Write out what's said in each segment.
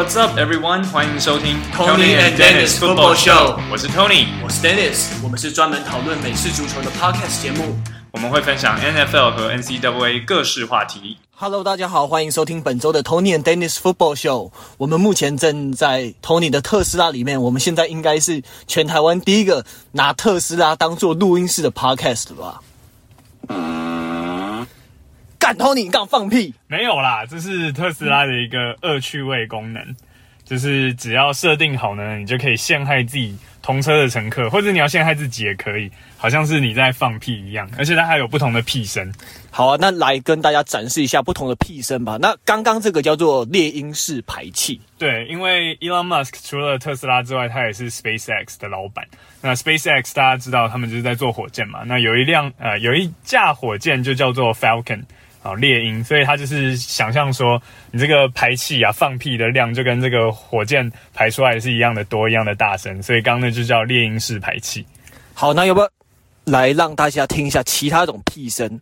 What's up, everyone？欢迎收听 Tony and Dennis Football Show。我是 Tony，我是 Dennis。我们是专门讨论美式足球的 Podcast 节目。我们会分享 NFL 和 NCAA 各式话题。Hello，大家好，欢迎收听本周的 Tony and Dennis Football Show。我们目前正在 Tony 的特斯拉里面。我们现在应该是全台湾第一个拿特斯拉当做录音室的 Podcast 吧？干 Tony，你刚放屁？没有啦，这是特斯拉的一个恶趣味功能，就是只要设定好呢，你就可以陷害自己同车的乘客，或者你要陷害自己也可以，好像是你在放屁一样，而且它还有不同的屁声。好啊，那来跟大家展示一下不同的屁声吧。那刚刚这个叫做猎鹰式排气，对，因为 Elon Musk 除了特斯拉之外，他也是 SpaceX 的老板。那 SpaceX 大家知道，他们就是在做火箭嘛。那有一辆呃，有一架火箭就叫做 Falcon。好，猎鹰，所以他就是想象说，你这个排气啊，放屁的量就跟这个火箭排出来是一样的多，一样的大声，所以刚刚那就叫猎鹰式排气。好，那要不要来让大家听一下其他种屁声？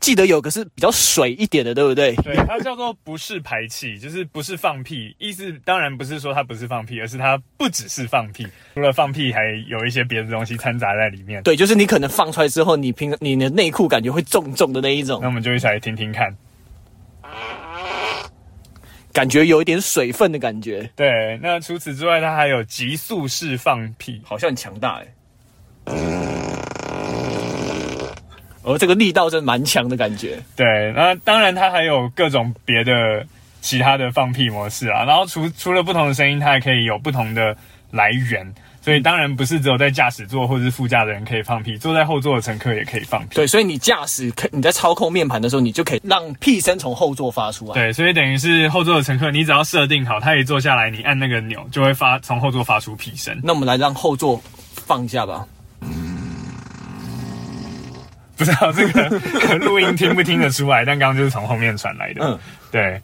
记得有个是比较水一点的，对不对？对，它叫做不是排气，就是不是放屁。意思当然不是说它不是放屁，而是它不只是放屁，除了放屁，还有一些别的东西掺杂在里面。对，就是你可能放出来之后，你平你的内裤感觉会重重的那一种。那我们就一起来听听看，感觉有一点水分的感觉。对，那除此之外，它还有急速式放屁，好像很强大诶。而、哦、这个力道真蛮强的感觉。对，那当然它还有各种别的其他的放屁模式啊。然后除除了不同的声音，它还可以有不同的来源。所以当然不是只有在驾驶座或者是副驾的人可以放屁，坐在后座的乘客也可以放屁。对，所以你驾驶可你在操控面盘的时候，你就可以让屁声从后座发出来。对，所以等于是后座的乘客，你只要设定好，他一坐下来，你按那个钮就会发从后座发出屁声。那我们来让后座放一下吧。不知道这个录音听不听得出来，但刚刚就是从后面传来的。嗯，对。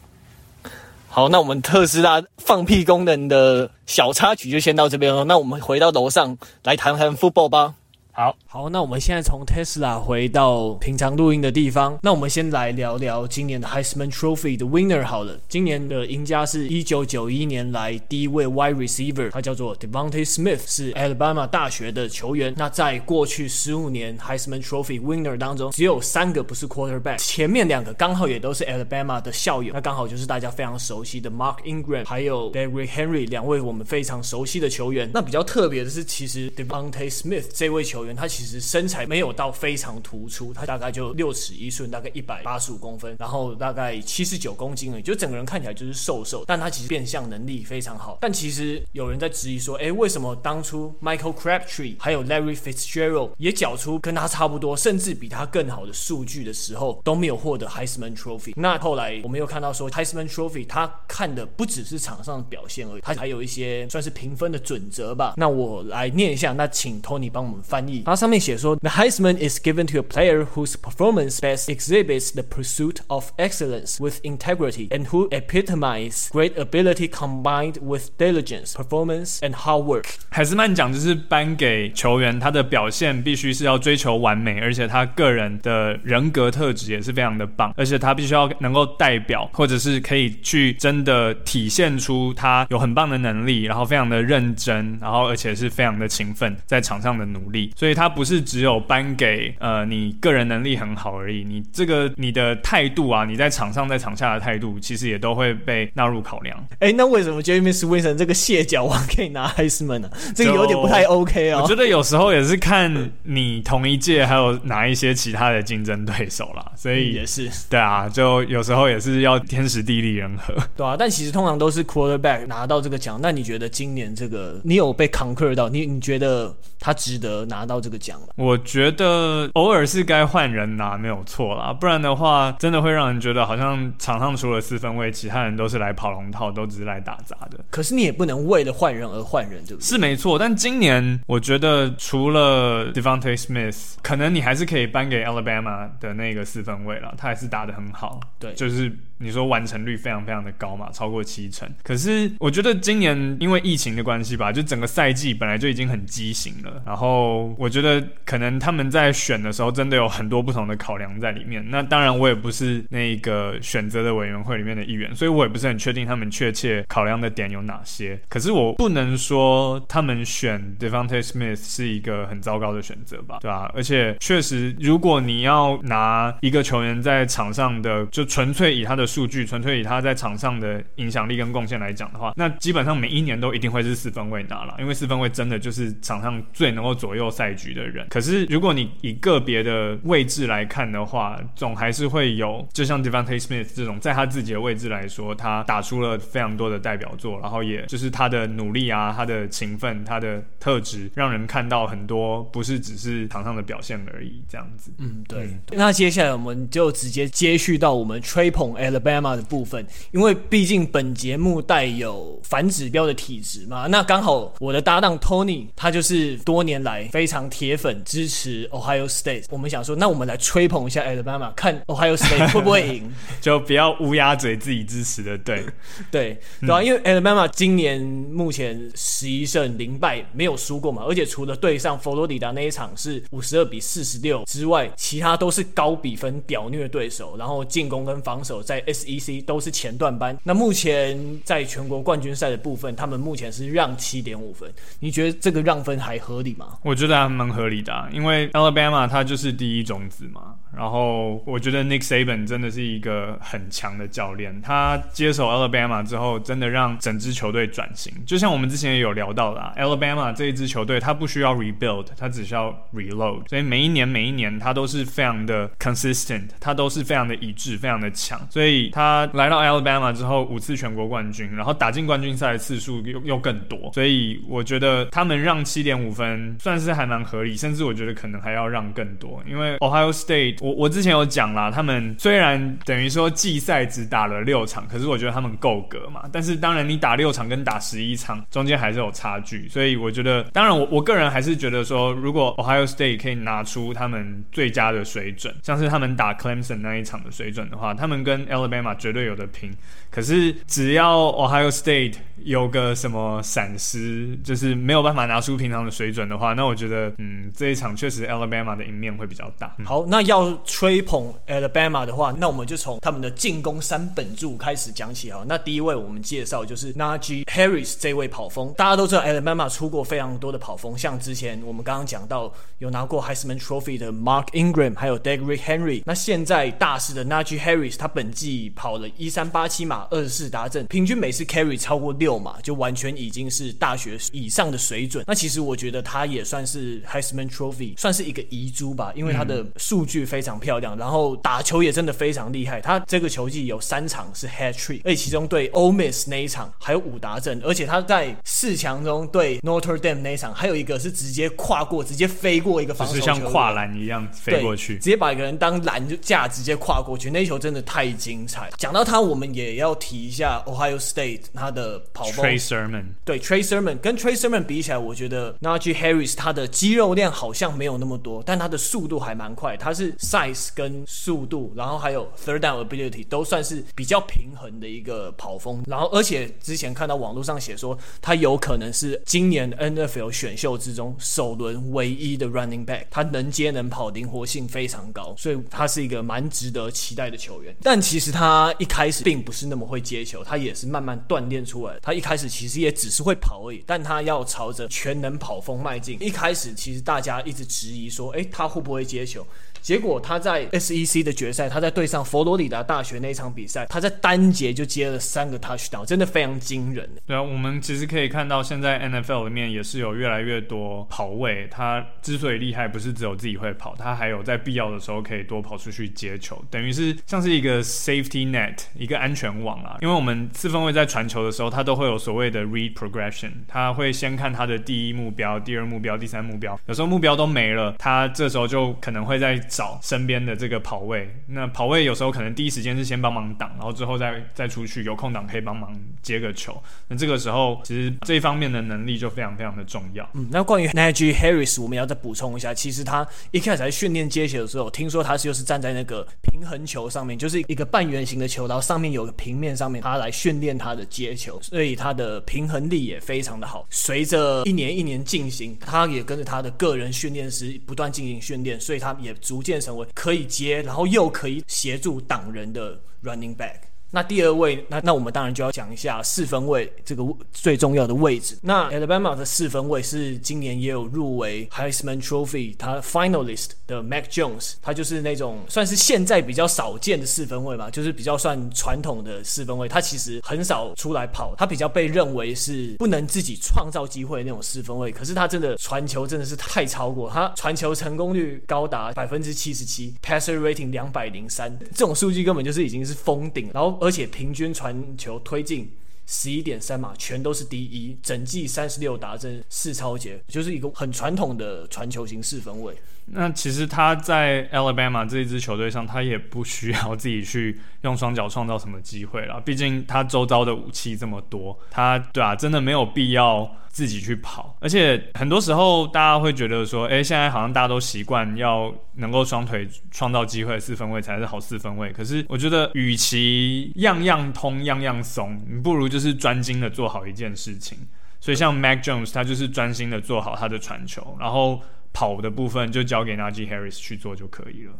好，那我们特斯拉放屁功能的小插曲就先到这边了。那我们回到楼上来谈谈 football 吧。好好，那我们现在从 Tesla 回到平常录音的地方。那我们先来聊聊今年的 Heisman Trophy 的 winner 好了。今年的赢家是1991年来第一位 wide receiver，他叫做 Devonte Smith，是 Alabama 大学的球员。那在过去十五年 Heisman Trophy winner 当中，只有三个不是 quarterback，前面两个刚好也都是 Alabama 的校友。那刚好就是大家非常熟悉的 Mark Ingram，还有 Derrick Henry 两位我们非常熟悉的球员。那比较特别的是，其实 Devonte Smith 这位球员。他其实身材没有到非常突出，他大概就六尺一寸，大概一百八十五公分，然后大概七十九公斤而已，就整个人看起来就是瘦瘦，但他其实变相能力非常好。但其实有人在质疑说，哎，为什么当初 Michael Crabtree 还有 Larry Fitzgerald 也缴出跟他差不多，甚至比他更好的数据的时候，都没有获得 Heisman Trophy？那后来我们又看到说，Heisman Trophy 他看的不只是场上的表现而已，他还有一些算是评分的准则吧。那我来念一下，那请 Tony 帮我们翻译。它上面写说，The Heisman is given to a player whose performance best exhibits the pursuit of excellence with integrity and who epitomize great ability combined with diligence, performance and hard work。海斯曼奖就是颁给球员，他的表现必须是要追求完美，而且他个人的人格特质也是非常的棒，而且他必须要能够代表，或者是可以去真的体现出他有很棒的能力，然后非常的认真，然后而且是非常的勤奋在场上的努力，所以他不。是只有颁给呃你个人能力很好而已，你这个你的态度啊，你在场上在场下的态度，其实也都会被纳入考量。哎，那为什么 Jameis Winston 这个蟹脚王可以拿 Heisman 呢？这个有点不太 OK 哦。我觉得有时候也是看你同一届还有哪一些其他的竞争对手啦，所以、嗯、也是对啊，就有时候也是要天时地利人和，对啊。但其实通常都是 Quarterback 拿到这个奖。那你觉得今年这个你有被 conquer 到？你你觉得他值得拿到这个奖了？我觉得偶尔是该换人拿没有错啦，不然的话真的会让人觉得好像场上除了四分卫，其他人都是来跑龙套，都只是来打杂的。可是你也不能为了换人而换人，对不对？是没错，但今年我觉得除了 Devontae Smith，可能你还是可以颁给 Alabama 的那个四分卫了，他还是打得很好。对，就是你说完成率非常非常的高嘛，超过七成。可是我觉得今年因为疫情的关系吧，就整个赛季本来就已经很畸形了。然后我觉得可能他们在选的时候真的有很多不同的考量在里面。那当然我也不是那个选择的委员会里面的一员，所以我也不是很确定他们确切考量的点有哪些。可是我不能说他们选 Devante Smith 是一个很糟糕的选择吧，对吧？而且确实，如果你要拿一个球员在场上的，就纯粹以他的数据，纯粹以他在场上的影响力跟贡献来讲的话，那基本上每一年都一定会是四分卫拿了，因为四分卫真的就是场上最能够左右赛局的人。可是如果你以个别的位置来看的话，总还是会有，就像 Devonte Smith 这种，在他自己的位置来说，他打出了非常多的代表作，然后也就是他的努力啊，他的勤奋，他的特质，让人看到很多，不是只是场上的表现而已，这样子。嗯，对。那接下来我们就直接接续到我们吹捧 Alabama 的部分，因为毕竟本节目带有反指标的体质嘛。那刚好我的搭档 Tony 他就是多年来非常铁粉，支持 Ohio State。我们想说，那我们来吹捧一下 Alabama，看 Ohio State 会不会赢，就不要乌鸦嘴自己支持的，对 对对啊，因为 Alabama 今年目前十一胜零败，没有输过嘛，而且除了对上佛罗里达那一场是五十二比四十六之外，其他都是高比分屌虐对手，然后进攻跟防守在 SEC 都是前段班。那目前在全国冠军赛的部分，他们目前是让七点五分。你觉得这个让分还合理吗？我觉得还蛮合理的啊，因为 Alabama 它就是第一种子嘛。然后我觉得 Nick Saban 真的是一个很强的教练，他接手 Alabama 之后，真的让整支球队转型。就像我们之前也有聊到啦，Alabama 这一支球队，他不需要 rebuild，他只需要 reload。所以每一年每一年，他都是非常的 consistent，他都是非常的一致，非常的强。所以他来到 Alabama 之后，五次全国冠军，然后打进冠军赛的次数又又更多。所以我觉得他们让七点五分算是还蛮合理，甚至我觉得可能还要让更多，因为 Ohio State。我我之前有讲啦，他们虽然等于说季赛只打了六场，可是我觉得他们够格嘛。但是当然，你打六场跟打十一场中间还是有差距，所以我觉得，当然我我个人还是觉得说，如果 Ohio State 可以拿出他们最佳的水准，像是他们打 Clemson 那一场的水准的话，他们跟 L 这边嘛绝对有的拼。可是只要 Ohio State 有个什么闪失，就是没有办法拿出平常的水准的话，那我觉得，嗯，这一场确实 Alabama 的赢面会比较大。好，那要。吹捧 Alabama 的话，那我们就从他们的进攻三本柱开始讲起啊。那第一位我们介绍就是 Najee Harris 这位跑锋，大家都知道 Alabama 出过非常多的跑锋，像之前我们刚刚讲到有拿过 Heisman Trophy 的 Mark Ingram，还有 Derrick Henry。那现在大师的 Najee Harris，他本季跑了一三八七码，二十四达阵，平均每次 carry 超过六码，就完全已经是大学以上的水准。那其实我觉得他也算是 Heisman Trophy 算是一个遗珠吧，因为他的数据非常漂亮，然后打球也真的非常厉害。他这个球季有三场是 hat trick，而且其中对 Ole Miss 那一场还有五达阵，而且他在四强中对 Notre Dame 那一场还有一个是直接跨过，直接飞过一个防守球，就是像跨栏一样飞过去，直接把一个人当篮架直接跨过去，那一球真的太精彩。讲到他，我们也要提一下 Ohio State 他的跑风 Trey Sermon，对 Trey Sermon 跟 Trey Sermon 比起来，我觉得 Najee Harris 他的肌肉量好像没有那么多，但他的速度还蛮快，他是 size 跟速度，然后还有 third down ability 都算是比较平衡的一个跑风。然后，而且之前看到网络上写说，他有可能是今年 NFL 选秀之中首轮唯一的 running back。他能接能跑，灵活性非常高，所以他是一个蛮值得期待的球员。但其实他一开始并不是那么会接球，他也是慢慢锻炼出来。他一开始其实也只是会跑而已，但他要朝着全能跑锋迈进。一开始其实大家一直质疑说，诶，他会不会接球？结果他在 SEC 的决赛，他在对上佛罗里达大学那场比赛，他在单节就接了三个 touchdown，真的非常惊人。对啊，我们其实可以看到，现在 NFL 里面也是有越来越多跑位。他之所以厉害，不是只有自己会跑，他还有在必要的时候可以多跑出去接球，等于是像是一个 safety net，一个安全网啊。因为我们四分卫在传球的时候，他都会有所谓的 read progression，他会先看他的第一目标、第二目标、第三目标，有时候目标都没了，他这时候就可能会在找身边的这个跑位。那跑位有时候可能第一时间是先帮忙挡，然后之后再再出去，有空档可以帮忙接个球。那这个时候其实这一方面的能力就非常非常的重要。嗯，那关于 Najee Harris，我们要再补充一下，其实他一开始在训练接球的时候，听说他是就是站在那个平衡球上面，就是一个半圆形的球，然后上面有个平面上面，他来训练他的接球，所以他的平衡力也非常的好。随着一年一年进行，他也跟着他的个人训练师不断进行训练，所以他也逐渐成为可以接，然后又可以协助挡人的 running back。那第二位，那那我们当然就要讲一下四分卫这个最重要的位置。那 Alabama 的四分卫是今年也有入围 Heisman Trophy 他 Finalist 的 Mac Jones，他就是那种算是现在比较少见的四分卫吧，就是比较算传统的四分卫。他其实很少出来跑，他比较被认为是不能自己创造机会那种四分卫。可是他真的传球真的是太超过，他传球成功率高达百分之七十七，Passer Rating 两百零三，这种数据根本就是已经是封顶，然后。而且平均传球推进十一点三码，全都是第一，整季三十六达阵四超节，就是一个很传统的传球型四分位。那其实他在 Alabama 这一支球队上，他也不需要自己去用双脚创造什么机会了，毕竟他周遭的武器这么多，他对啊，真的没有必要。自己去跑，而且很多时候大家会觉得说，哎，现在好像大家都习惯要能够双腿创造机会，四分卫才是好四分卫。可是我觉得，与其样样通样样松，你不如就是专精的做好一件事情。所以像 Mac Jones，他就是专心的做好他的传球，然后跑的部分就交给 Najee Harris 去做就可以了。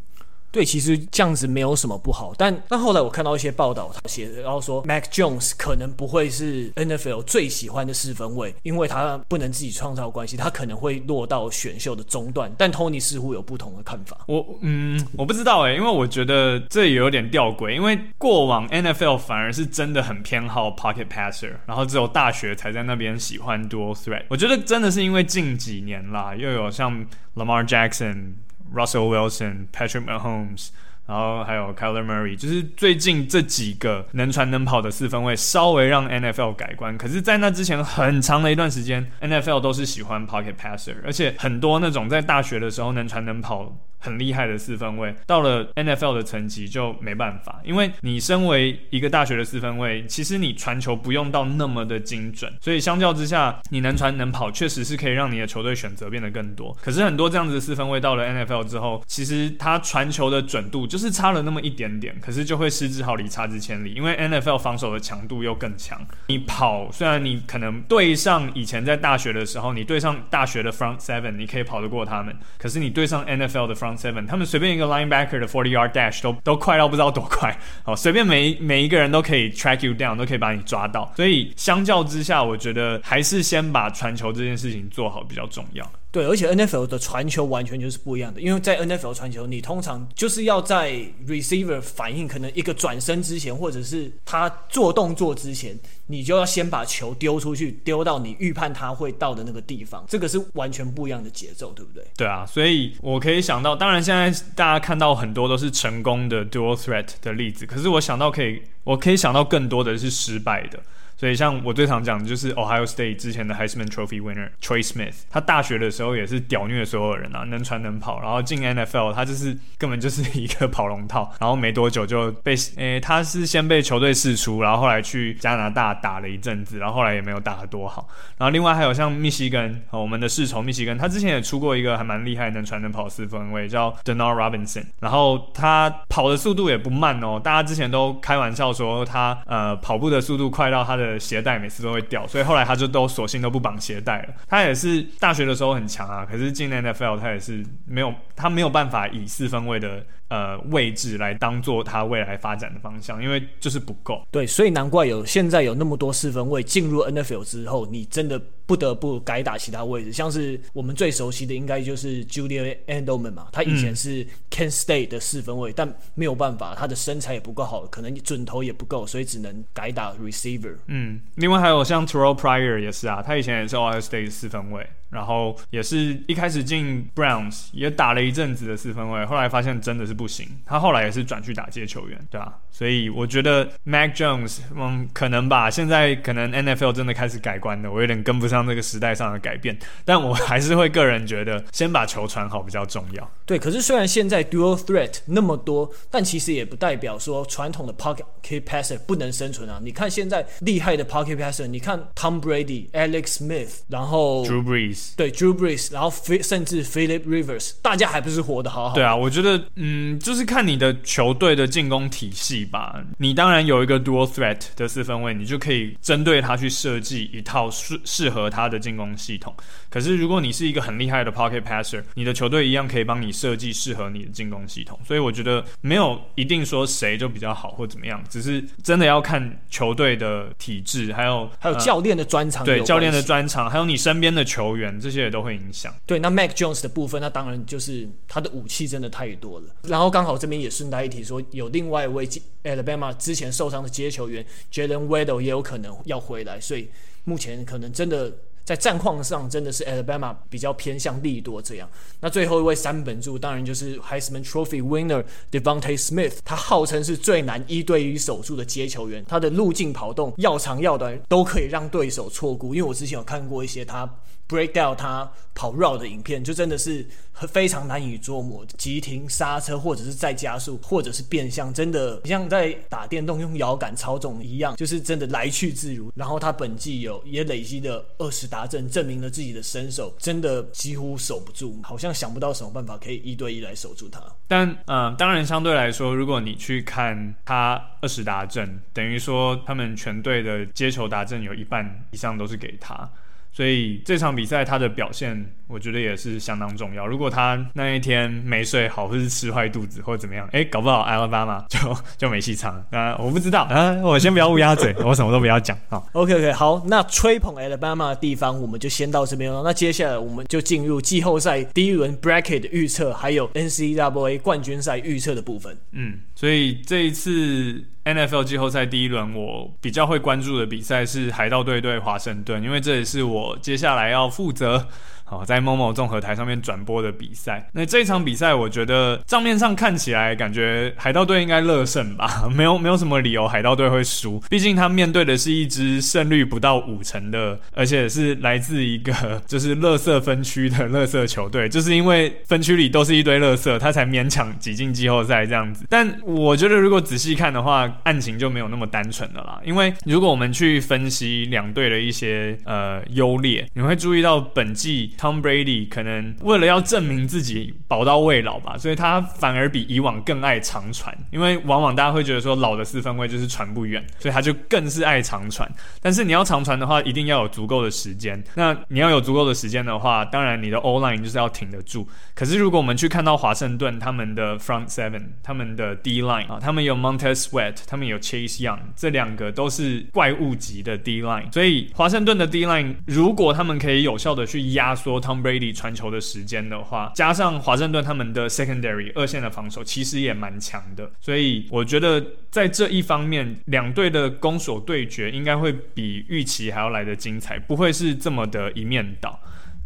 对，其实这样子没有什么不好，但但后来我看到一些报道，他写，然后说 Mac Jones 可能不会是 NFL 最喜欢的四分卫，因为他不能自己创造关系，他可能会落到选秀的中段。但 Tony 似乎有不同的看法。我嗯，我不知道哎，因为我觉得这也有点吊诡，因为过往 NFL 反而是真的很偏好 Pocket Passer，然后只有大学才在那边喜欢 Dual Threat。我觉得真的是因为近几年啦，又有像 Lamar Jackson。Russell Wilson、Patrick Mahomes，然后还有 Kyler Murray，就是最近这几个能传能跑的四分位，稍微让 NFL 改观。可是，在那之前很长的一段时间，NFL 都是喜欢 Pocket Passer，而且很多那种在大学的时候能传能跑。很厉害的四分卫，到了 NFL 的层级就没办法，因为你身为一个大学的四分卫，其实你传球不用到那么的精准，所以相较之下，你能传能跑，确实是可以让你的球队选择变得更多。可是很多这样子的四分卫到了 NFL 之后，其实他传球的准度就是差了那么一点点，可是就会失之毫厘，差之千里，因为 NFL 防守的强度又更强。你跑，虽然你可能对上以前在大学的时候，你对上大学的 front seven，你可以跑得过他们，可是你对上 NFL 的 front 他们随便一个 linebacker 的 forty yard dash 都都快到不知道多快，好，随便每每一个人都可以 track you down，都可以把你抓到，所以相较之下，我觉得还是先把传球这件事情做好比较重要。对，而且 NFL 的传球完全就是不一样的，因为在 NFL 传球，你通常就是要在 receiver 反应可能一个转身之前，或者是他做动作之前，你就要先把球丢出去，丢到你预判他会到的那个地方，这个是完全不一样的节奏，对不对？对啊，所以我可以想到，当然现在大家看到很多都是成功的 dual threat 的例子，可是我想到可以，我可以想到更多的是失败的。所以，像我最常讲的就是 Ohio State 之前的 Heisman Trophy winner Troy Smith，他大学的时候也是屌虐所有人啊，能传能跑，然后进 NFL，他就是根本就是一个跑龙套，然后没多久就被诶、他是先被球队释出，然后后来去加拿大打了一阵子，然后后来也没有打得多好。然后另外还有像密西根，我们的世仇密西根，他之前也出过一个还蛮厉害能传能跑四分卫，叫 Denard Robinson，然后他跑的速度也不慢哦，大家之前都开玩笑说他呃跑步的速度快到他的。的鞋带每次都会掉，所以后来他就都索性都不绑鞋带了。他也是大学的时候很强啊，可是进 NFL 他也是没有，他没有办法以四分位的呃位置来当做他未来发展的方向，因为就是不够。对，所以难怪有现在有那么多四分位进入 NFL 之后，你真的不得不改打其他位置，像是我们最熟悉的应该就是 Julian Edelman 嘛，他以前是 Can State 的四分位，嗯，但没有办法，他的身材也不够好，可能准头也不够，所以只能改打 receiver。嗯，另外还有像 Terrell Pryor 也是啊，他以前也是 Ohio State 四分卫，然后也是一开始进 Browns 也打了一阵子的四分卫，后来发现真的是不行。他后来也是转去打接球员，对吧？所以我觉得 Mac Jones，嗯，可能吧。现在可能 NFL 真的开始改观了，我有点跟不上这个时代上的改变。但我还是会个人觉得，先把球传好比较重要。对，可是虽然现在 Dual Threat 那么多，但其实也不代表说传统的 Pocket Passer 不能生存啊。你看现在厉害的 Pocket Passer，你看 Tom Brady、Alex Smith，然后 Drew Brees。对，Drew Brees，然后甚至 Philip Rivers，大家还不是活得好好。对啊，我觉得，嗯，就是看你的球队的进攻体系吧。你当然有一个 Dual Threat 的四分卫，你就可以针对他去设计一套适适合他的进攻系统。可是如果你是一个很厉害的 Pocket Passer，你的球队一样可以帮你设计适合你的进攻系统。所以我觉得没有一定说谁就比较好或怎么样，只是真的要看球队的体制，还有还有教练的专长。对，教练的专长，还有你身边的球员。这些也都会影响。对，那 Mac Jones 的部分，那当然就是他的武器真的太多了。然后刚好这边也顺带一提说，有另外一位 Alabama 之前受伤的接球员 Jalen Waddle 也有可能要回来，所以目前可能真的在战况上真的是 Alabama 比较偏向利多这样。那最后一位三本柱当然就是 Heisman Trophy Winner Devonte Smith，他号称是最难一对一守住的接球员，他的路径跑动要长要短都可以让对手错估。因为我之前有看过一些他。Break down 他跑绕的影片，就真的是非常难以捉摸，急停、刹车，或者是再加速，或者是变向，真的像在打电动用摇杆操纵一样，就是真的来去自如。然后他本季有也累积了二十达阵，证明了自己的身手，真的几乎守不住，好像想不到什么办法可以一对一来守住他。但嗯、当然相对来说，如果你去看他二十达阵，等于说他们全队的接球达阵有一半以上都是给他。所以这场比赛他的表现，我觉得也是相当重要。如果他那一天没睡好，或是吃坏肚子，或者怎么样，哎，搞不好 Alabama 就就没戏唱。那，我不知道啊，我先不要乌鸦嘴，我什么都不要讲啊。OK OK，好，那吹捧 Alabama 的地方我们就先到这边了。那接下来我们就进入季后赛第一轮 Bracket 的预测，还有 NCAA 冠军赛预测的部分。嗯，所以这一次。NFL 季后赛第一轮，我比较会关注的比赛是海盗队对华盛顿，因为这也是我接下来要负责。好，在某某综合台上面转播的比赛，那这一场比赛，我觉得账面上看起来，感觉海盗队应该乐胜吧，没有没有什么理由海盗队会输，毕竟他面对的是一支胜率不到五成的，而且是来自一个就是垃圾分区的垃圾球队，就是因为分区里都是一堆垃圾，他才勉强挤进季后赛这样子。但我觉得如果仔细看的话，案情就没有那么单纯的啦，因为如果我们去分析两队的一些呃优劣，你会注意到本季。Tom Brady 可能为了要证明自己宝刀未老吧，所以他反而比以往更爱长传，因为往往大家会觉得说老的四分卫就是传不远，所以他就更是爱长传。但是你要长传的话，一定要有足够的时间。那你要有足够的时间的话，当然你的 O line 就是要挺得住。可是如果我们去看到华盛顿他们的 Front Seven，他们的 D line 啊，他们有 Montez Sweat，他们有 Chase Young，这两个都是怪物级的 D line。所以华盛顿的 D line 如果他们可以有效的去压缩。说 Tom Brady 传球的时间的话，加上华盛顿他们的 secondary 二线的防守，其实也蛮强的。所以我觉得在这一方面，两队的攻守对决应该会比预期还要来得精彩，不会是这么的一面倒。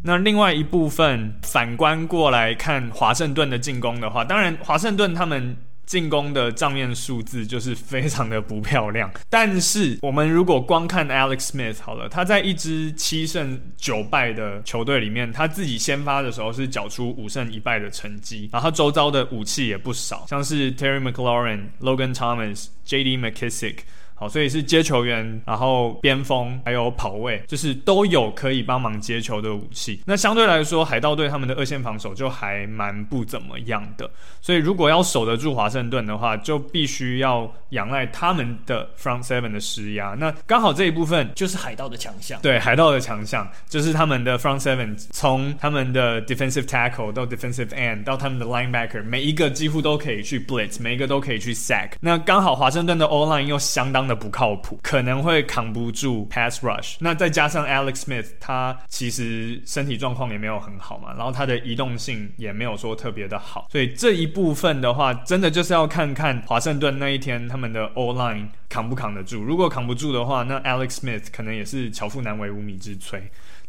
那另外一部分反观过来看华盛顿的进攻的话，当然华盛顿他们。进攻的账面数字就是非常的不漂亮，但是我们如果光看 Alex Smith 好了，他在一支七胜九败的球队里面，他自己先发的时候是缴出五胜一败的成绩，然后周遭的武器也不少，像是 Terry McLaurin、Logan Thomas、J.D. McKissick。好，所以是接球员，然后边锋还有跑位，就是都有可以帮忙接球的武器。那相对来说，海盗队他们的二线防守就还蛮不怎么样的。所以如果要守得住华盛顿的话，就必须要仰赖他们的 front seven 的施压。那刚好这一部分就是海盗的强项。对，海盗的强项就是他们的 front seven，从他们的 defensive tackle 到 defensive end 到他们的 linebacker，每一个几乎都可以去 blitz，每一个都可以去 sack。那刚好华盛顿的 O line 又相当的不靠谱，可能会扛不住 pass rush。那再加上 Alex Smith，他其实身体状况也没有很好嘛，然后他的移动性也没有说特别的好，所以这一部分的话，真的就是要看看华盛顿那一天他们的 O line 扛不扛得住。如果扛不住的话，那 Alex Smith 可能也是巧妇难为无米之炊。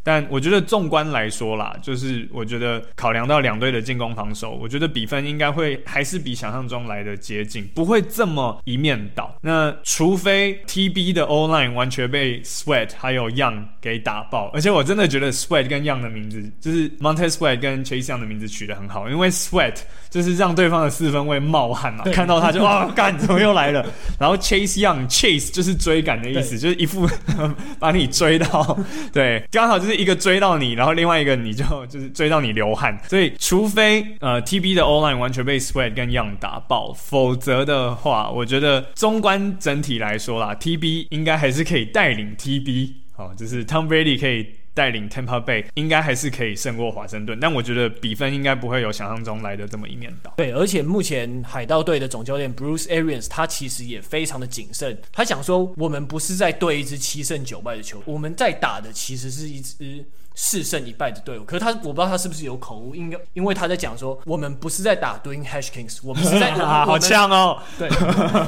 但我觉得纵观来说啦，就是我觉得考量到两队的进攻防守，我觉得比分应该会还是比想象中来的接近，不会这么一面倒。那除非 TB 的 O-line 完全被 Sweat 还有 Young 给打爆，而且我真的觉得 Sweat 跟 Young 的名字，就是 Montez Sweat 跟 Chase Young 的名字取得很好，因为 Sweat 就是让对方的四分卫冒汗嘛，看到他就 哇干，怎么又来了？然后 Chase Young Chase 就是追赶的意思，就是一副 把你追到，对，刚好就是一个追到你，然后另外一个你就 就是追到你流汗，所以除非呃 TB 的 online 完全被 Sweat 跟 Young 打爆，否则的话，我觉得中观整体来说啦，TB 应该还是可以带领 TB，好，就是 Tom Brady 可以。带领 Tampa Bay 应该还是可以胜过华盛顿，但我觉得比分应该不会有想象中来的这么一面倒。对，而且目前海盗队的总教练 Bruce Arians 他其实也非常的谨慎，他想说我们不是在对一支七胜九败的球队，我们在打的其实是一支。四胜一败的队伍，可是他我不知道他是不是有口误，应该因为他在讲说，我们不是在打 Doing Hashkins，我们是在打好呛哦，对，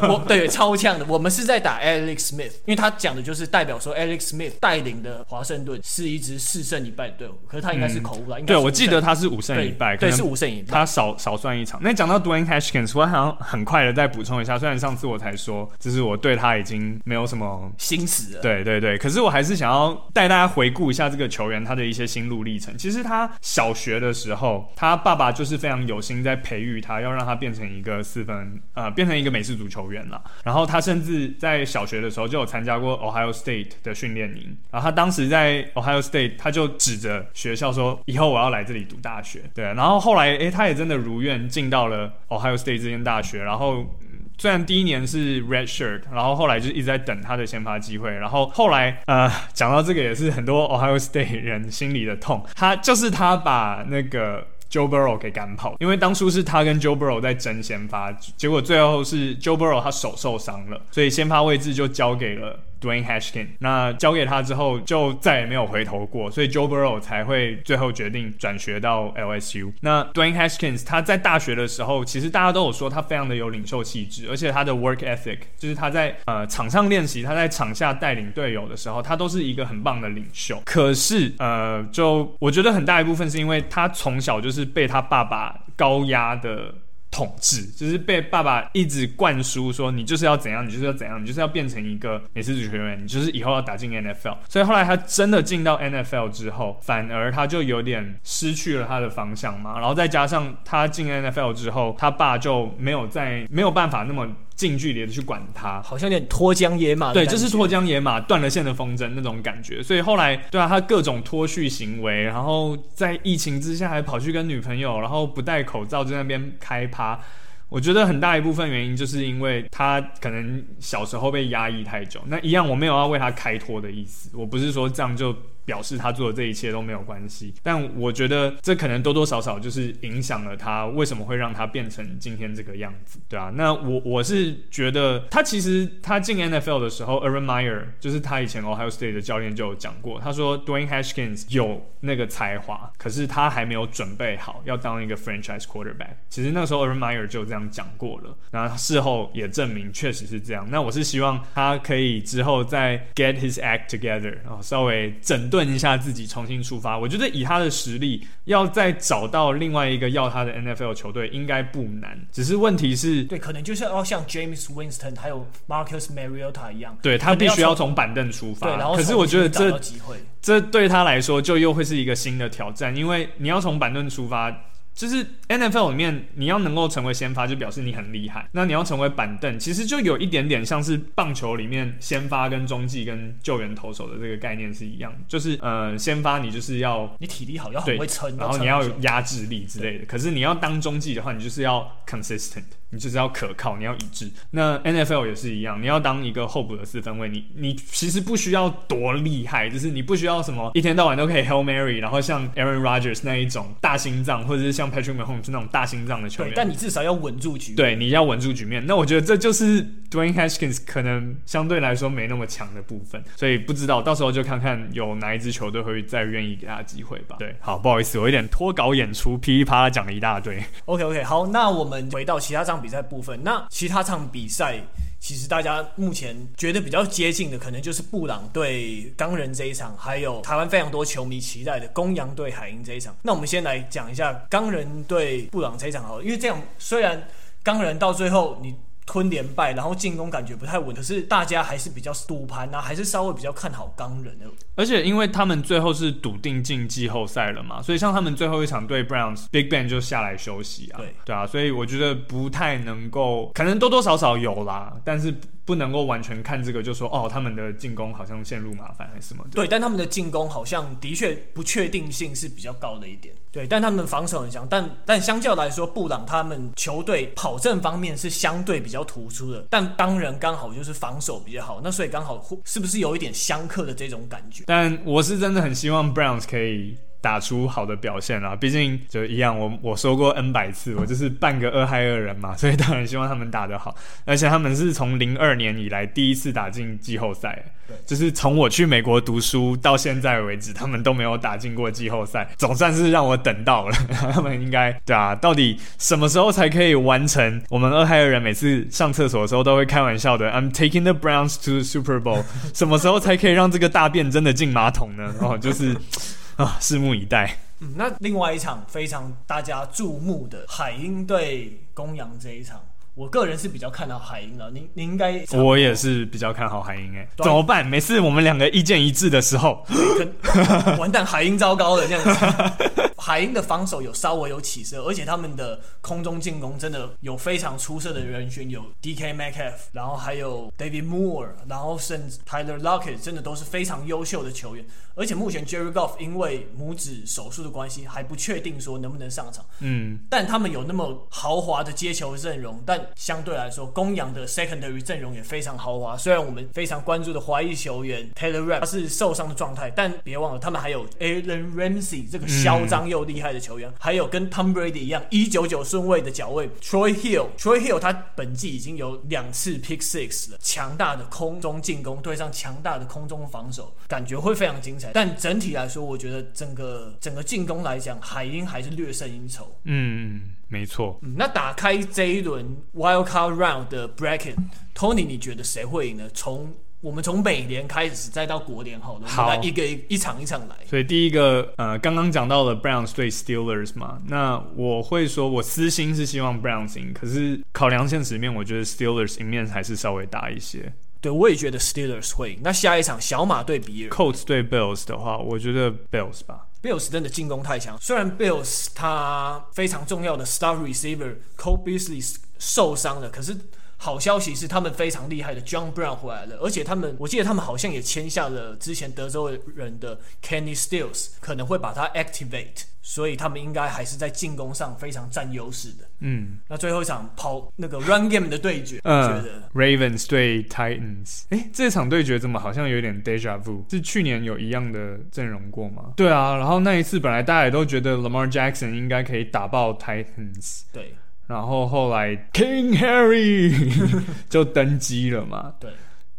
我 对超呛的，我们是在打 Alex Smith，因为他讲的就是代表说 Alex Smith 带领的华盛顿是一支四胜一败的队伍，可是他应该是口误了，嗯、对，我记得他是五胜一败，对，是五胜一败，他少少算一场。那讲到 Dwayne Haskins，我好像很快的再补充一下，虽然上次我才说，就是我对他已经没有什么心思了，对对对，可是我还是想要带大家回顾一下这个球员他的一些心路历程。其实他小学的时候，他爸爸就是非常有心在培育他，要让他变成一个四分，呃，变成一个美式足球员了。然后他甚至在小学的时候就有参加过 Ohio State 的训练营。然后他当时在 Ohio State，他就指着学校说：“以后我要来这里读大学。”对。然后后来，诶，他也真的如愿进到了 Ohio State 这间大学。然后。虽然第一年是 red shirt，然后后来就一直在等他的先发机会，然后后来呃讲到这个也是很多 Ohio State 人心里的痛，他就是他把那个 Joe Burrow 给赶跑，因为当初是他跟 Joe Burrow 在争先发，结果最后是 Joe Burrow 他手受伤了，所以先发位置就交给了。Dwayne Haskins，那交给他之后就再也没有回头过，所以 Joe Burrow 才会最后决定转学到 LSU。那 Dwayne Haskins 他在大学的时候，其实大家都有说他非常的有领袖气质，而且他的 work ethic，就是他在呃场上练习，他在场下带领队友的时候，他都是一个很棒的领袖。可是呃，就我觉得很大一部分是因为他从小就是被他爸爸高压的。统治就是被爸爸一直灌输说，你就是要怎样，你就是要怎样，你就是要变成一个美式足球员，你就是以后要打进 NFL。所以后来他真的进到 NFL 之后，反而他就有点失去了他的方向嘛。然后再加上他进 NFL 之后，他爸就没有再没有办法那么。近距离的去管他，好像有点脱缰野马。对，就是脱缰野马，断了线的风筝那种感觉。所以后来，对啊，他各种脱序行为，然后在疫情之下还跑去跟女朋友，然后不戴口罩在那边开趴。我觉得很大一部分原因就是因为他可能小时候被压抑太久。那一样，我没有要为他开脱的意思，我不是说这样就。表示他做的这一切都没有关系，但我觉得这可能多多少少就是影响了他为什么会让他变成今天这个样子，对啊。那我我是觉得他其实他进 NFL 的时候，Aaron Meyer 就是他以前 Ohio State 的教练就有讲过，他说 Dwayne Haskins 有那个才华，可是他还没有准备好要当一个 franchise quarterback。其实那时候 Aaron Meyer 就这样讲过了，然后事后也证明确实是这样。那我是希望他可以之后再 get his act together，然后稍微整。顿一下自己，重新出发。我觉得以他的实力，要再找到另外一个要他的 NFL 球队，应该不难。只是问题是，对，可能就是要像 James Winston 还有 Marcus Mariota 一样，对，他必须要从板凳出发。对，然后可是我觉得这这对他来说就又会是一个新的挑战，因为你要从板凳出发。就是 NFL 里面，你要能够成为先发，就表示你很厉害。那你要成为板凳，其实就有一点点像是棒球里面先发跟中继跟救援投手的这个概念是一样。就是呃，先发你就是要你体力好，要很会撑，然后你要有压制力之类的。可是你要当中继的话，你就是要 consistent。你就是要可靠，你要一致。那 NFL 也是一样，你要当一个候补的四分位，你你其实不需要多厉害，就是你不需要什么一天到晚都可以 Hail Mary，然后像 Aaron Rodgers 那一种大心脏，或者是像 Patrick Mahomes 那种大心脏的球员。但你至少要稳住局面。对，你要稳住局面。那我觉得这就是 Dwayne Haskins 可能相对来说没那么强的部分，所以不知道到时候就看看有哪一支球队会再愿意给他机会吧。对，好，不好意思，我有点脱稿演出，噼里啪啦讲了一大堆。OK OK，好，那我们回到其他场比赛部分，那其他场比赛其实大家目前觉得比较接近的，可能就是布朗对钢人这一场，还有台湾非常多球迷期待的公羊对海鹰这一场。那我们先来讲一下钢人对布朗这一场好了，因为这样虽然钢人到最后你。吞连败，然后进攻感觉不太稳，可是大家还是比较赌盘啊，还是稍微比较看好钢人的。而且因为他们最后是笃定进季后赛了嘛，所以像他们最后一场对 Browns，Big Ben 就下来休息啊。对对啊，所以我觉得不太能够，可能多多少少有啦，但是。不能够完全看这个就说哦，他们的进攻好像陷入麻烦还是什么的？对，但他们的进攻好像的确不确定性是比较高的一点。对，但他们防守很强，但但相较来说，布朗他们球队跑阵方面是相对比较突出的，但当然刚好就是防守比较好，那所以刚好是不是有一点相克的这种感觉？但我是真的很希望 Browns 可以。打出好的表现啊！毕竟就一样，我我说过 N 百次，我就是半个俄亥俄人嘛，所以当然希望他们打得好。而且他们是从零二年以来第一次打进季后赛，对，就是从我去美国读书到现在为止，他们都没有打进过季后赛，总算是让我等到了。他们应该对啊，到底什么时候才可以完成？我们俄亥俄人每次上厕所的时候都会开玩笑的，I'm taking the Browns to the Super Bowl。什么时候才可以让这个大便真的进马桶呢？哦，就是。啊，拭目以待。嗯，那另外一场非常大家注目的海鹰对公羊这一场，我个人是比较看好海鹰的。您您应该，我也是比较看好海鹰。哎，怎么办？每次我们两个意见一致的时候，完蛋，海鹰糟糕了这样子。海鹰的防守有稍微有起色，而且他们的空中进攻真的有非常出色的人选，有 DK Metcalf，然后还有 David Moore，然后甚至 Tyler Lockett，真的都是非常优秀的球员。而且目前 Jerry Goff 因为拇指手术的关系，还不确定说能不能上场。嗯，但他们有那么豪华的接球阵容，但相对来说，公羊的 Secondary 阵容也非常豪华。虽然我们非常关注的华裔球员 Taylor Rapp 他是受伤的状态，但别忘了他们还有 Aaron Ramsey 这个嚣张又厉害的球员，嗯、还有跟 Tom Brady 一样一九九顺位的脚位 Troy Hill。Troy Hill 他本季已经有两次 Pick Six 了，强大的空中进攻对上强大的空中防守，感觉会非常精彩。但整体来说，我觉得整个整个进攻来讲，海鹰还是略胜一筹。嗯，没错。嗯，那打开这一轮 Wild Card Round 的 Bracket，Tony，你觉得谁会赢呢？从我们从美联开始，再到国联，好的，好，来一个一一场一场来。所以第一个，呃，刚刚讲到了 Browns 对 Steelers 嘛，那我会说，我私心是希望 Browns 赢，可是考量现实面，我觉得 Steelers 赢面还是稍微大一些。对，我也觉得 Steelers 会赢。那下一场小马对比尔，Colts 对 Bills 的话，我觉得 Bills 吧。Bills 真的进攻太强，虽然 Bills 他非常重要的 Star Receiver Cole Beasley 受伤了，可是。好消息是，他们非常厉害的 John Brown 回来了，而且他们，我记得他们好像也签下了之前德州人的 Kenny Stills，可能会把他 activate，所以他们应该还是在进攻上非常占优势的。嗯，那最后一场跑那个 Run Game 的对决，觉得 Ravens 对 Titans，哎，这场对决怎么好像有点 Deja Vu？是去年有一样的阵容过吗？对啊，然后那一次本来大家也都觉得 Lamar Jackson 应该可以打爆 Titans，对。然后后来 King Harry 就登基了嘛，对，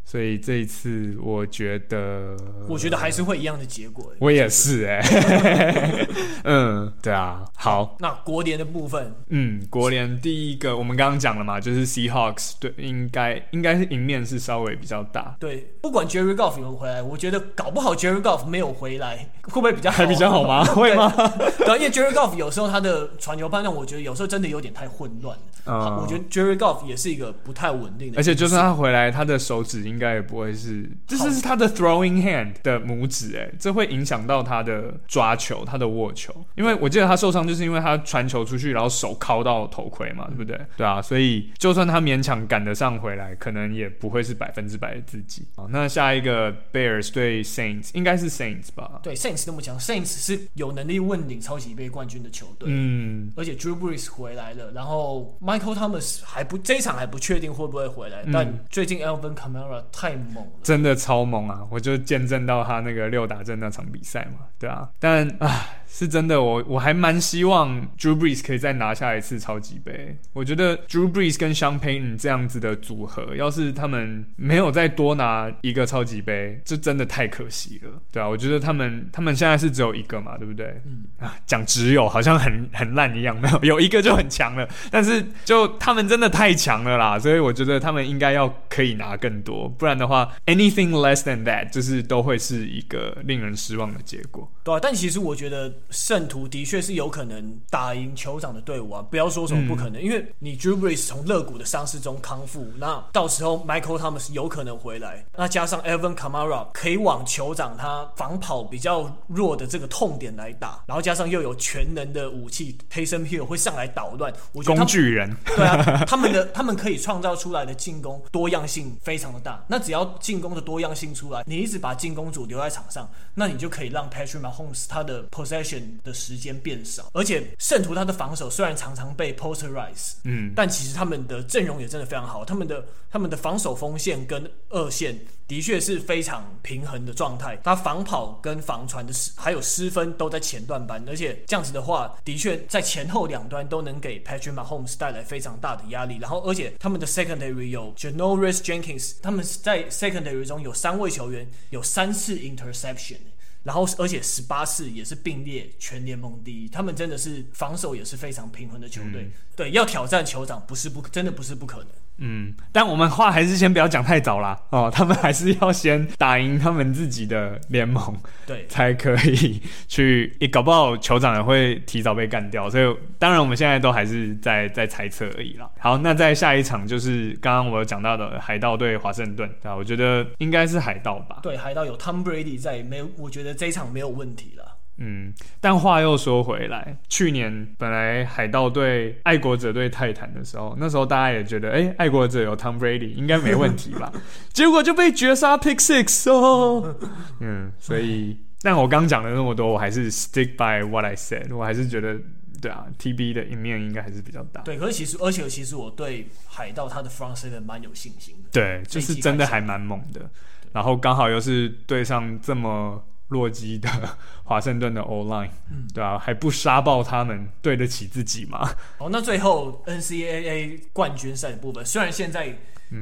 所以这一次我觉得，我觉得还是会一样的结果。我也是哎、欸，嗯，对啊，好，那国联的部分，嗯，国联第一个我们刚刚讲了嘛，就是 Seahawks，对，应该应该是赢面是稍微比较大，对，不管 Jerry Goff 有没有回来，我觉得搞不好 Jerry Goff 没有回来会不会比较好？还比较好吗？会吗？对，因为 Jerry Goff 有时候他的传球判断，我觉得有时候真的有点太混乱了。嗯，我觉得 Jerry Goff 也是一个不太稳定的，而且就算他回来，他的手指应该也不会是，这是他的 throwing hand 的拇指，哎，这会影响到他的抓球、他的握球。因为我记得他受伤就是因为他传球出去，然后手敲到头盔嘛，对不对？对啊，所以就算他勉强赶得上回来，可能也不会是百分之百的自己。好，那下一个 Bears 对 Saints 应该是 Saints 吧？对，Saints 那么强，Saints 是有能力问鼎超级杯冠军的球队。嗯，而且 Drew Brees 回来了，然后 Michael Thomas 还不这一场还不确定会不会回来，嗯、但最近 Elvin Kamara 太猛了，真的超猛啊！我就见证到他那个六打阵那场比赛嘛，对啊，但啊。是真的，我我还蛮希望 Drew Brees 可以再拿下一次超级杯。我觉得 Drew Brees 跟 Sean Payton 这样子的组合，要是他们没有再多拿一个超级杯，这真的太可惜了。对啊，我觉得他们他们现在是只有一个嘛，对不对？嗯啊，讲只有好像很很烂一样，没有 有一个就很强了。但是就他们真的太强了啦，所以我觉得他们应该要可以拿更多，不然的话，anything less than that 就是都会是一个令人失望的结果。对啊，但其实我觉得。圣徒的确是有可能打赢酋长的队伍啊！不要说什么不可能，嗯、因为你 Drew Brees 从肋骨的伤势中康复，那到时候 Michael Thomas 有可能回来，那加上 Alvin Kamara 可以往酋长他防跑比较弱的这个痛点来打，然后加上又有全能的武器 Taysom Hill 会上来捣乱，我觉得工具人对啊，他们的 他们可以创造出来的进攻多样性非常的大。那只要进攻的多样性出来，你一直把进攻组留在场上，那你就可以让 Patrick Mahomes 他的 possession 的时间变少，而且圣徒他的防守虽然常常被 posterize，嗯，但其实他们的阵容也真的非常好，他们的他们的防守锋线跟二线的确是非常平衡的状态，他防跑跟防传的还有失分都在前段班，而且这样子的话，的确在前后两端都能给 Patrick Mahomes 带来非常大的压力，然后而且他们的 secondary 有 Janoris Jenkins，他们在 secondary 中有三位球员有三次 interception。然后，而且十八次也是并列全联盟第一，他们真的是防守也是非常平衡的球队。嗯、对，要挑战酋长不是不，真的不是不可能。嗯，但我们话还是先不要讲太早啦。哦，他们还是要先打赢他们自己的联盟，对，才可以去。也搞不好酋长也会提早被干掉，所以当然我们现在都还是在在猜测而已啦。好，那在下一场就是刚刚我有讲到的海盗对华盛顿，对啊，我觉得应该是海盗吧。对，海盗有 Tom Brady 在，没有，我觉得这一场没有问题了。嗯，但话又说回来，去年本来海盗对爱国者对泰坦的时候，那时候大家也觉得，哎，爱国者有 Tom Brady 应该没问题吧？结果就被绝杀 Pick Six 哦。嗯，所以，但我刚讲了那么多，我还是 stick by what I said，我还是觉得，对啊，TB 的一面应该还是比较大。对，可是其实，而且其实我对海盗他的 front seven 蛮有信心的。对，就是真的还蛮猛的。然后刚好又是对上这么。洛基的华盛顿的 O-line，嗯，对啊，还不杀爆他们，对得起自己吗？哦，那最后 NCAA 冠军赛的部分，虽然现在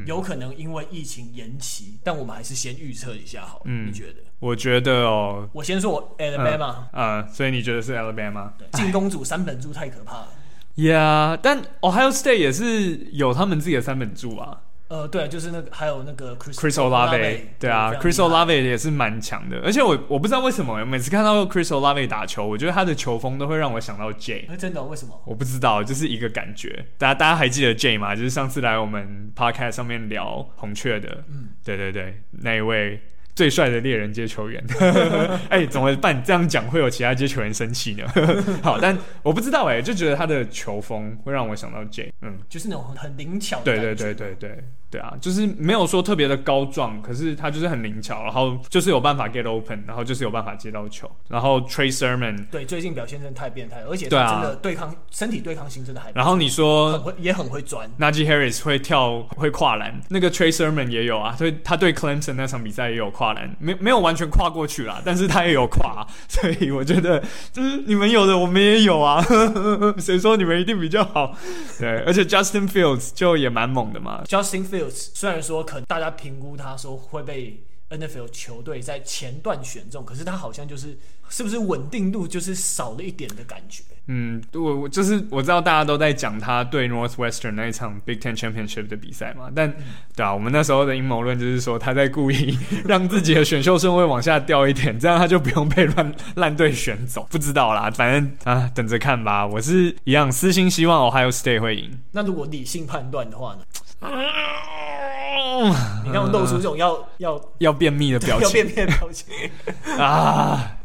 有可能因为疫情延期，嗯、但我们还是先预测一下好了。嗯，你觉得？我觉得哦，我先说我 Alabama，啊、呃呃，所以你觉得是 Alabama？对，进攻组三本柱太可怕了。Yeah，但 Ohio State 也是有他们自己的三本柱啊。呃，对，就是那个，还有那个 Chris, Chris Olave，对啊，Chris Olave 也是蛮强的，而且我我不知道为什么，每次看到 Chris Olave 打球，我觉得他的球风都会让我想到 Jay。真的？为什么？我不知道，就是一个感觉。大家大家还记得 Jay 吗？就是上次来我们 Podcast 上面聊红雀的，嗯，对对对，那一位。最帅的猎人接球员，哎、欸，怎么办？这样讲会有其他接球员生气呢？好，但我不知道哎、欸，就觉得他的球风会让我想到 J，嗯，就是那种很灵巧的，对对对对对对啊，就是没有说特别的高壮，可是他就是很灵巧，然后就是有办法 get open，然后就是有办法接到球，然后 Trey Sermon，对，最近表现真的太变态，而且他真的对抗、啊、身体对抗性真的还，然后你说很会也很会钻，Najee Harris 会跳会跨栏，那个 Trey Sermon 也有啊，所以他对 Clemson 那场比赛也有跨。跨栏没没有完全跨过去啦，但是他也有跨，所以我觉得就是你们有的我们也有啊，谁说你们一定比较好？对，而且 Justin Fields 就也蛮猛的嘛。Justin Fields 虽然说可能大家评估他说会被 NFL 球队在前段选中，可是他好像就是是不是稳定度就是少了一点的感觉。嗯，我我就是我知道大家都在讲他对 Northwestern 那一场 Big Ten Championship 的比赛嘛，但、嗯、对啊，我们那时候的阴谋论就是说他在故意 让自己的选秀顺位往下掉一点，这样他就不用被烂烂队选走。不知道啦，反正啊，等着看吧。我是一样私心希望 Ohio State 会赢。那如果理性判断的话呢？你看我露出这种要要要便秘的表情，要便秘的表情 啊。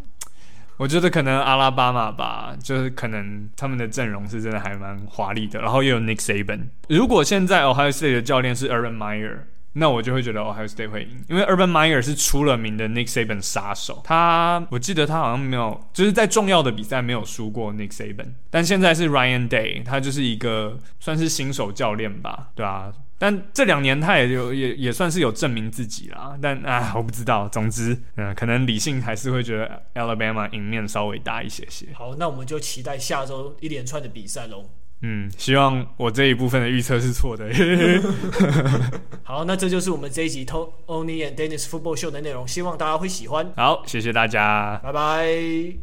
我觉得可能阿拉巴马吧，就是可能他们的阵容是真的还蛮华丽的，然后又有 Nick Saban。如果现在 Ohio State 的教练是 Urban Meyer，那我就会觉得 Ohio State 会赢，因为 Urban Meyer 是出了名的 Nick Saban 杀手。他我记得他好像没有，就是在重要的比赛没有输过 Nick Saban。但现在是 Ryan Day，他就是一个算是新手教练吧，对啊。但这两年他也有也也算是有证明自己啦。但啊，我不知道。总之，嗯、呃，可能理性还是会觉得 Alabama 赢面稍微大一些些。好，那我们就期待下周一连串的比赛喽。嗯，希望我这一部分的预测是错的。好，那这就是我们这一集 Tony and Dennis Football Show 的内容，希望大家会喜欢。好，谢谢大家，拜拜。